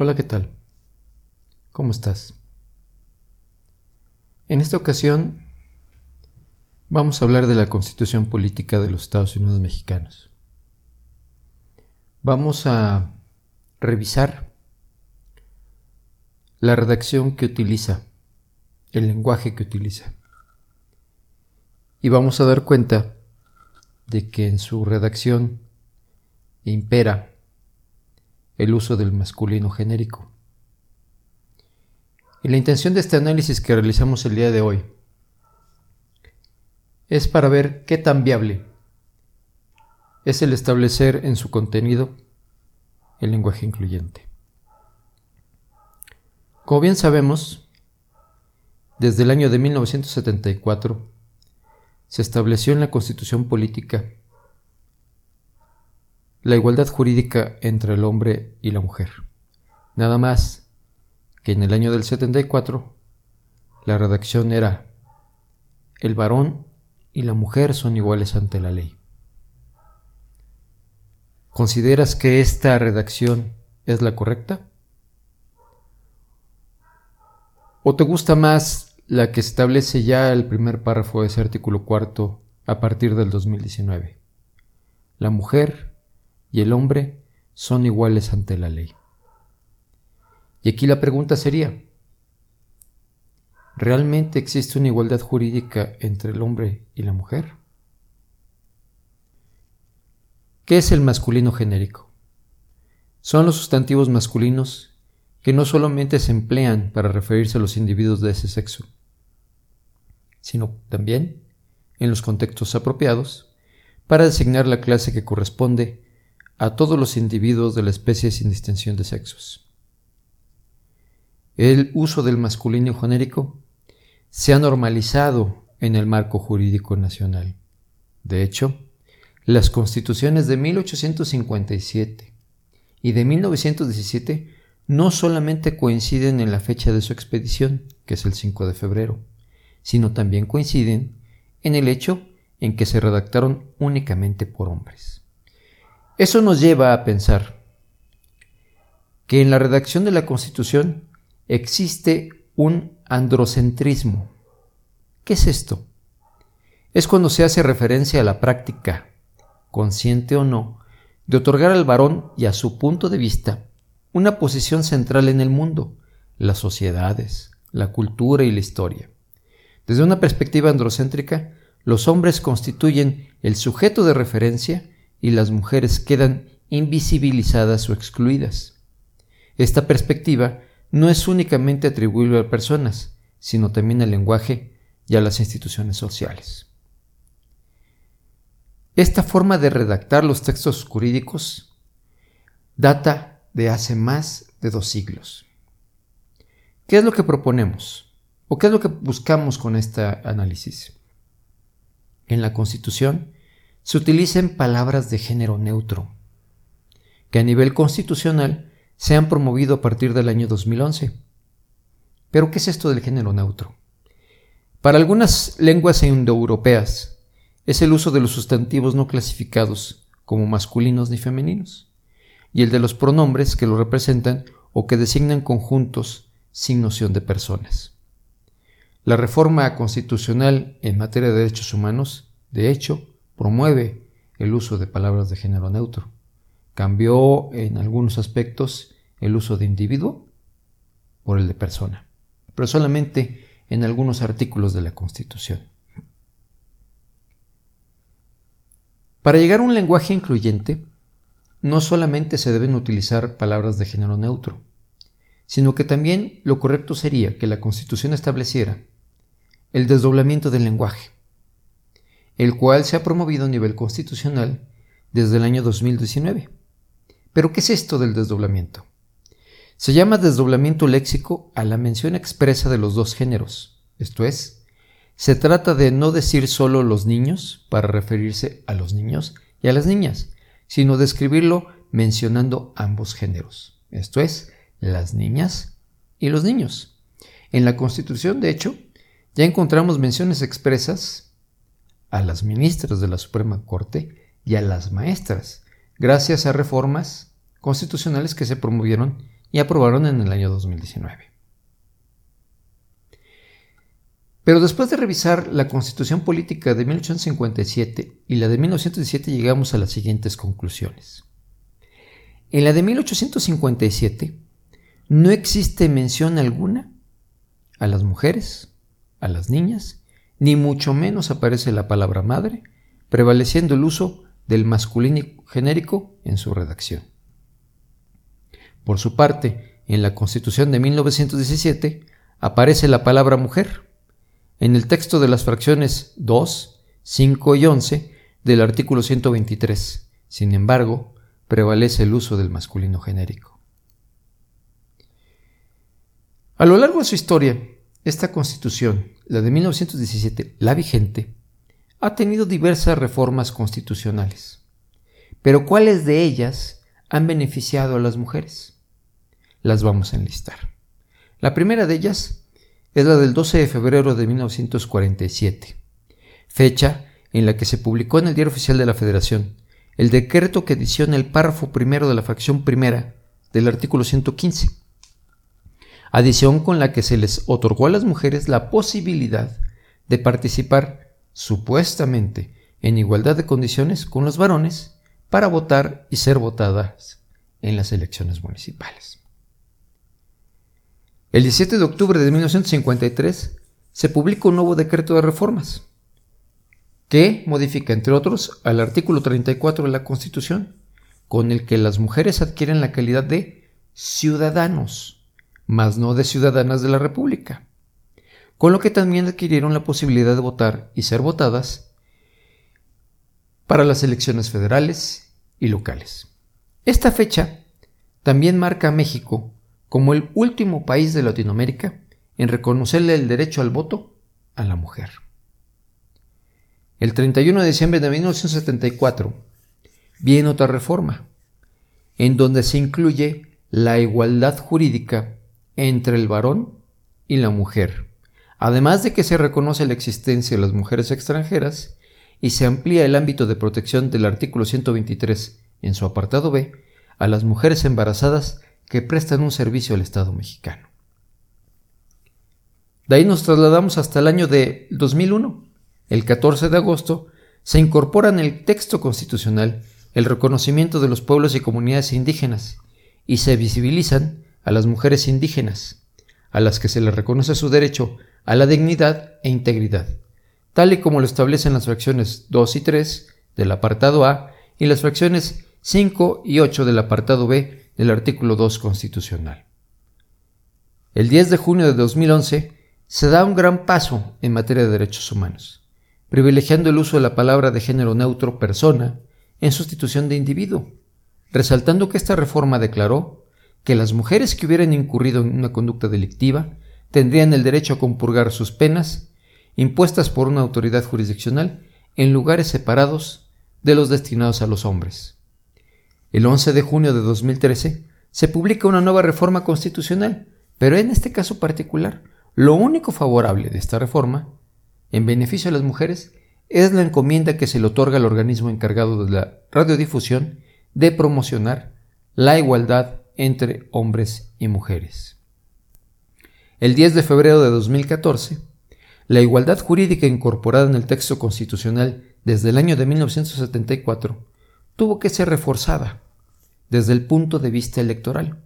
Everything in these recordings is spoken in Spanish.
Hola, ¿qué tal? ¿Cómo estás? En esta ocasión vamos a hablar de la constitución política de los Estados Unidos mexicanos. Vamos a revisar la redacción que utiliza, el lenguaje que utiliza. Y vamos a dar cuenta de que en su redacción impera el uso del masculino genérico. Y la intención de este análisis que realizamos el día de hoy es para ver qué tan viable es el establecer en su contenido el lenguaje incluyente. Como bien sabemos, desde el año de 1974 se estableció en la Constitución Política la igualdad jurídica entre el hombre y la mujer. Nada más que en el año del 74 la redacción era el varón y la mujer son iguales ante la ley. ¿Consideras que esta redacción es la correcta? ¿O te gusta más la que establece ya el primer párrafo de ese artículo cuarto a partir del 2019? La mujer y el hombre son iguales ante la ley. Y aquí la pregunta sería, ¿realmente existe una igualdad jurídica entre el hombre y la mujer? ¿Qué es el masculino genérico? Son los sustantivos masculinos que no solamente se emplean para referirse a los individuos de ese sexo, sino también, en los contextos apropiados, para designar la clase que corresponde a todos los individuos de la especie sin distinción de sexos. El uso del masculino genérico se ha normalizado en el marco jurídico nacional. De hecho, las constituciones de 1857 y de 1917 no solamente coinciden en la fecha de su expedición, que es el 5 de febrero, sino también coinciden en el hecho en que se redactaron únicamente por hombres. Eso nos lleva a pensar que en la redacción de la Constitución existe un androcentrismo. ¿Qué es esto? Es cuando se hace referencia a la práctica, consciente o no, de otorgar al varón y a su punto de vista una posición central en el mundo, las sociedades, la cultura y la historia. Desde una perspectiva androcéntrica, los hombres constituyen el sujeto de referencia y las mujeres quedan invisibilizadas o excluidas. Esta perspectiva no es únicamente atribuible a personas, sino también al lenguaje y a las instituciones sociales. Esta forma de redactar los textos jurídicos data de hace más de dos siglos. ¿Qué es lo que proponemos? ¿O qué es lo que buscamos con este análisis? En la Constitución se utilicen palabras de género neutro, que a nivel constitucional se han promovido a partir del año 2011. Pero, ¿qué es esto del género neutro? Para algunas lenguas indoeuropeas es el uso de los sustantivos no clasificados como masculinos ni femeninos, y el de los pronombres que lo representan o que designan conjuntos sin noción de personas. La reforma constitucional en materia de derechos humanos, de hecho, promueve el uso de palabras de género neutro. Cambió en algunos aspectos el uso de individuo por el de persona, pero solamente en algunos artículos de la Constitución. Para llegar a un lenguaje incluyente, no solamente se deben utilizar palabras de género neutro, sino que también lo correcto sería que la Constitución estableciera el desdoblamiento del lenguaje el cual se ha promovido a nivel constitucional desde el año 2019. Pero ¿qué es esto del desdoblamiento? Se llama desdoblamiento léxico a la mención expresa de los dos géneros, esto es, se trata de no decir solo los niños para referirse a los niños y a las niñas, sino de escribirlo mencionando ambos géneros, esto es, las niñas y los niños. En la Constitución, de hecho, ya encontramos menciones expresas a las ministras de la Suprema Corte y a las maestras, gracias a reformas constitucionales que se promovieron y aprobaron en el año 2019. Pero después de revisar la Constitución Política de 1857 y la de 1917 llegamos a las siguientes conclusiones. En la de 1857 no existe mención alguna a las mujeres, a las niñas, ni mucho menos aparece la palabra madre, prevaleciendo el uso del masculino genérico en su redacción. Por su parte, en la Constitución de 1917 aparece la palabra mujer, en el texto de las fracciones 2, 5 y 11 del artículo 123. Sin embargo, prevalece el uso del masculino genérico. A lo largo de su historia, esta constitución, la de 1917, la vigente, ha tenido diversas reformas constitucionales. Pero ¿cuáles de ellas han beneficiado a las mujeres? Las vamos a enlistar. La primera de ellas es la del 12 de febrero de 1947, fecha en la que se publicó en el Diario Oficial de la Federación el decreto que adiciona el párrafo primero de la fracción primera del artículo 115, adición con la que se les otorgó a las mujeres la posibilidad de participar supuestamente en igualdad de condiciones con los varones para votar y ser votadas en las elecciones municipales. El 17 de octubre de 1953 se publica un nuevo decreto de reformas que modifica, entre otros, al artículo 34 de la Constitución, con el que las mujeres adquieren la calidad de ciudadanos, mas no de ciudadanas de la República, con lo que también adquirieron la posibilidad de votar y ser votadas para las elecciones federales y locales. Esta fecha también marca a México como el último país de Latinoamérica en reconocerle el derecho al voto a la mujer. El 31 de diciembre de 1974 viene otra reforma, en donde se incluye la igualdad jurídica entre el varón y la mujer, además de que se reconoce la existencia de las mujeres extranjeras y se amplía el ámbito de protección del artículo 123 en su apartado B a las mujeres embarazadas que prestan un servicio al Estado mexicano. De ahí nos trasladamos hasta el año de 2001. El 14 de agosto se incorpora en el texto constitucional el reconocimiento de los pueblos y comunidades indígenas y se visibilizan a las mujeres indígenas, a las que se les reconoce su derecho a la dignidad e integridad, tal y como lo establecen las fracciones 2 y 3 del apartado A y las fracciones 5 y 8 del apartado B del artículo 2 constitucional. El 10 de junio de 2011 se da un gran paso en materia de derechos humanos, privilegiando el uso de la palabra de género neutro persona en sustitución de individuo, resaltando que esta reforma declaró que las mujeres que hubieran incurrido en una conducta delictiva tendrían el derecho a compurgar sus penas impuestas por una autoridad jurisdiccional en lugares separados de los destinados a los hombres. El 11 de junio de 2013 se publica una nueva reforma constitucional, pero en este caso particular, lo único favorable de esta reforma, en beneficio de las mujeres, es la encomienda que se le otorga al organismo encargado de la radiodifusión de promocionar la igualdad entre hombres y mujeres. El 10 de febrero de 2014, la igualdad jurídica incorporada en el texto constitucional desde el año de 1974 tuvo que ser reforzada desde el punto de vista electoral.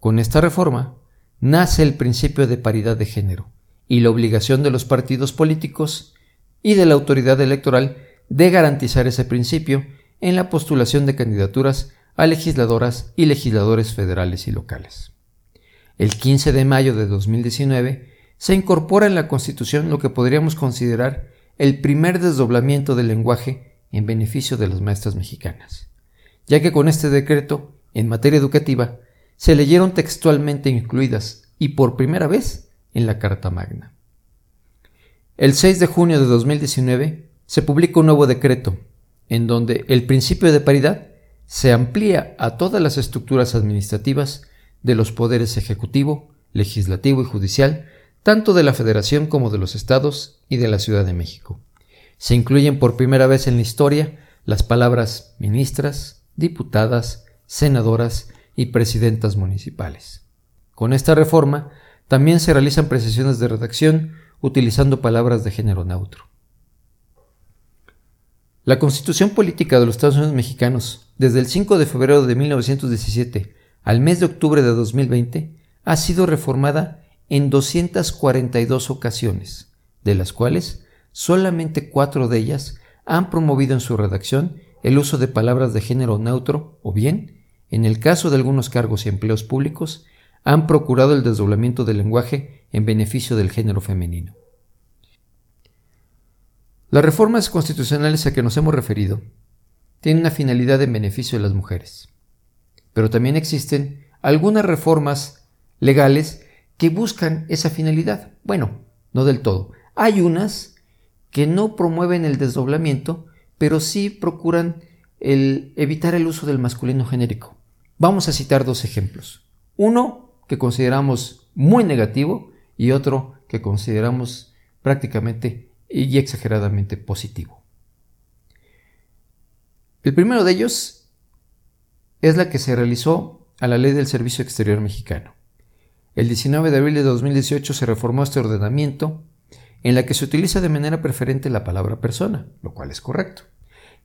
Con esta reforma nace el principio de paridad de género y la obligación de los partidos políticos y de la autoridad electoral de garantizar ese principio en la postulación de candidaturas a legisladoras y legisladores federales y locales. El 15 de mayo de 2019 se incorpora en la Constitución lo que podríamos considerar el primer desdoblamiento del lenguaje en beneficio de las maestras mexicanas, ya que con este decreto, en materia educativa, se leyeron textualmente incluidas y por primera vez en la Carta Magna. El 6 de junio de 2019 se publica un nuevo decreto, en donde el principio de paridad se amplía a todas las estructuras administrativas de los poderes ejecutivo, legislativo y judicial, tanto de la Federación como de los estados y de la Ciudad de México. Se incluyen por primera vez en la historia las palabras ministras, diputadas, senadoras, y presidentas municipales. Con esta reforma también se realizan precisiones de redacción utilizando palabras de género neutro. La Constitución Política de los Estados Unidos Mexicanos, desde el 5 de febrero de 1917 al mes de octubre de 2020, ha sido reformada en 242 ocasiones, de las cuales solamente cuatro de ellas han promovido en su redacción el uso de palabras de género neutro o bien, en el caso de algunos cargos y empleos públicos, han procurado el desdoblamiento del lenguaje en beneficio del género femenino. Las reformas constitucionales a que nos hemos referido tienen una finalidad en beneficio de las mujeres, pero también existen algunas reformas legales que buscan esa finalidad. Bueno, no del todo. Hay unas que no promueven el desdoblamiento, pero sí procuran evitar el uso del masculino genérico. Vamos a citar dos ejemplos. Uno que consideramos muy negativo y otro que consideramos prácticamente y exageradamente positivo. El primero de ellos es la que se realizó a la Ley del Servicio Exterior Mexicano. El 19 de abril de 2018 se reformó este ordenamiento en la que se utiliza de manera preferente la palabra persona, lo cual es correcto,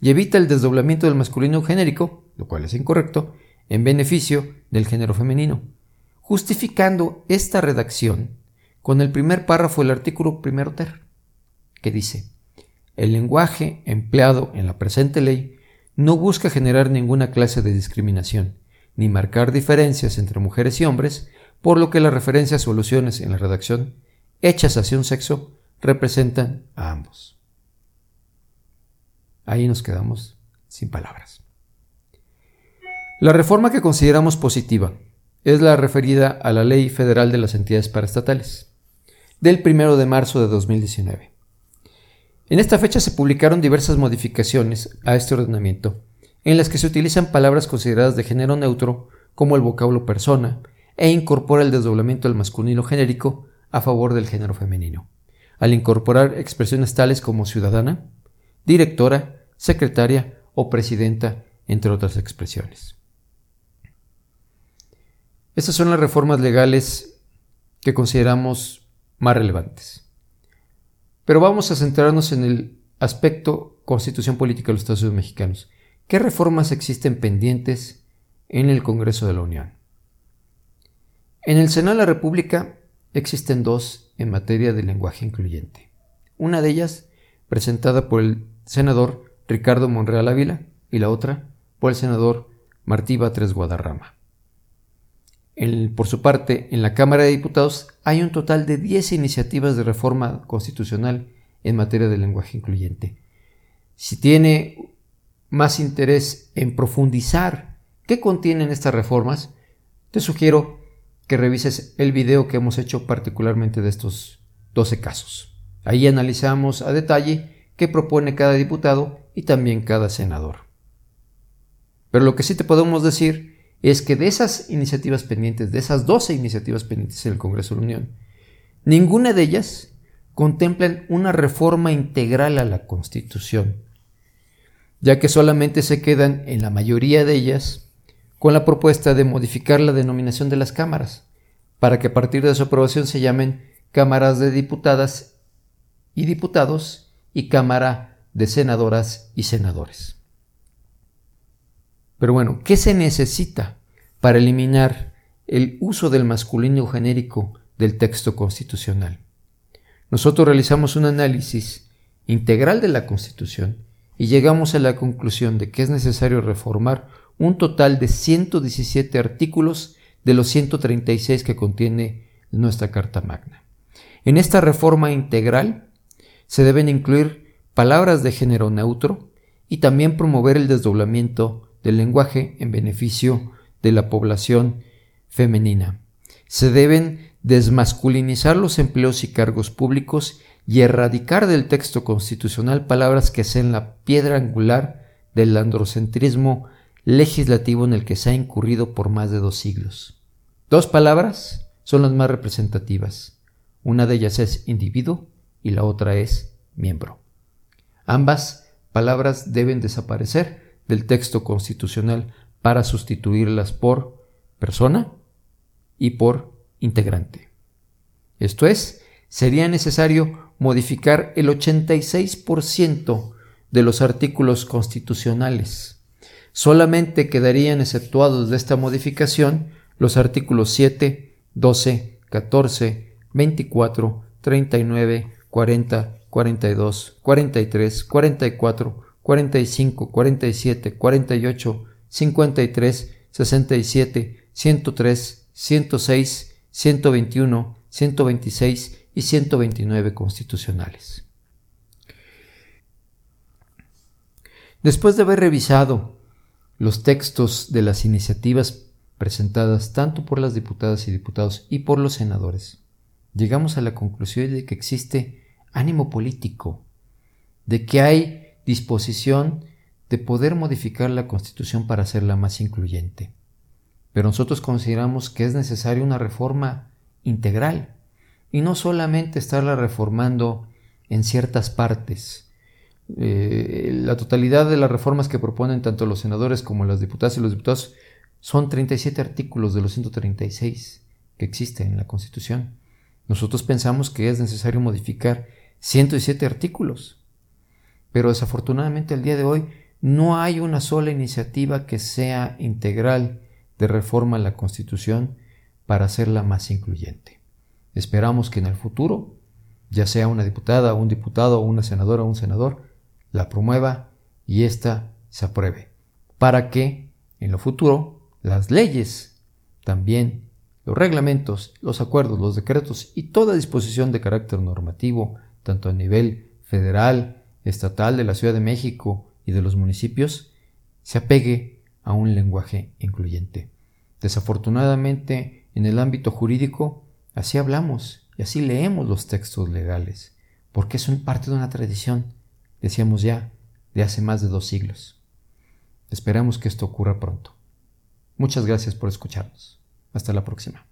y evita el desdoblamiento del masculino genérico, lo cual es incorrecto, en beneficio del género femenino, justificando esta redacción con el primer párrafo del artículo primero ter, que dice, el lenguaje empleado en la presente ley no busca generar ninguna clase de discriminación, ni marcar diferencias entre mujeres y hombres, por lo que las referencias o alusiones en la redacción hechas hacia un sexo representan a ambos. Ahí nos quedamos sin palabras. La reforma que consideramos positiva es la referida a la Ley Federal de las Entidades Paraestatales, del 1 de marzo de 2019. En esta fecha se publicaron diversas modificaciones a este ordenamiento, en las que se utilizan palabras consideradas de género neutro, como el vocablo persona, e incorpora el desdoblamiento del masculino genérico a favor del género femenino, al incorporar expresiones tales como ciudadana, directora, secretaria o presidenta, entre otras expresiones. Estas son las reformas legales que consideramos más relevantes. Pero vamos a centrarnos en el aspecto constitución política de los Estados Unidos mexicanos. ¿Qué reformas existen pendientes en el Congreso de la Unión? En el Senado de la República existen dos en materia de lenguaje incluyente. Una de ellas presentada por el senador Ricardo Monreal Ávila y la otra por el senador Martí Batres Guadarrama por su parte, en la Cámara de Diputados hay un total de 10 iniciativas de reforma constitucional en materia de lenguaje incluyente. Si tiene más interés en profundizar qué contienen estas reformas, te sugiero que revises el video que hemos hecho particularmente de estos 12 casos. Ahí analizamos a detalle qué propone cada diputado y también cada senador. Pero lo que sí te podemos decir es que de esas iniciativas pendientes, de esas 12 iniciativas pendientes en el Congreso de la Unión, ninguna de ellas contemplan una reforma integral a la Constitución, ya que solamente se quedan en la mayoría de ellas con la propuesta de modificar la denominación de las cámaras, para que a partir de su aprobación se llamen cámaras de diputadas y diputados y cámara de senadoras y senadores. Pero bueno, ¿qué se necesita para eliminar el uso del masculino genérico del texto constitucional? Nosotros realizamos un análisis integral de la Constitución y llegamos a la conclusión de que es necesario reformar un total de 117 artículos de los 136 que contiene nuestra Carta Magna. En esta reforma integral se deben incluir palabras de género neutro y también promover el desdoblamiento del lenguaje en beneficio de la población femenina. Se deben desmasculinizar los empleos y cargos públicos y erradicar del texto constitucional palabras que sean la piedra angular del androcentrismo legislativo en el que se ha incurrido por más de dos siglos. Dos palabras son las más representativas. Una de ellas es individuo y la otra es miembro. Ambas palabras deben desaparecer del texto constitucional para sustituirlas por persona y por integrante. Esto es, sería necesario modificar el 86% de los artículos constitucionales. Solamente quedarían exceptuados de esta modificación los artículos 7, 12, 14, 24, 39, 40, 42, 43, 44, 45, 47, 48, 53, 67, 103, 106, 121, 126 y 129 constitucionales. Después de haber revisado los textos de las iniciativas presentadas tanto por las diputadas y diputados y por los senadores, llegamos a la conclusión de que existe ánimo político, de que hay disposición de poder modificar la Constitución para hacerla más incluyente. Pero nosotros consideramos que es necesaria una reforma integral y no solamente estarla reformando en ciertas partes. Eh, la totalidad de las reformas que proponen tanto los senadores como las diputadas y los diputados son 37 artículos de los 136 que existen en la Constitución. Nosotros pensamos que es necesario modificar 107 artículos, pero desafortunadamente al día de hoy no hay una sola iniciativa que sea integral de reforma a la Constitución para hacerla más incluyente. Esperamos que en el futuro, ya sea una diputada, un diputado, una senadora o un senador, la promueva y ésta se apruebe, para que en lo futuro las leyes, también los reglamentos, los acuerdos, los decretos y toda disposición de carácter normativo, tanto a nivel federal, estatal de la Ciudad de México y de los municipios, se apegue a un lenguaje incluyente. Desafortunadamente, en el ámbito jurídico, así hablamos y así leemos los textos legales, porque son parte de una tradición, decíamos ya, de hace más de dos siglos. Esperamos que esto ocurra pronto. Muchas gracias por escucharnos. Hasta la próxima.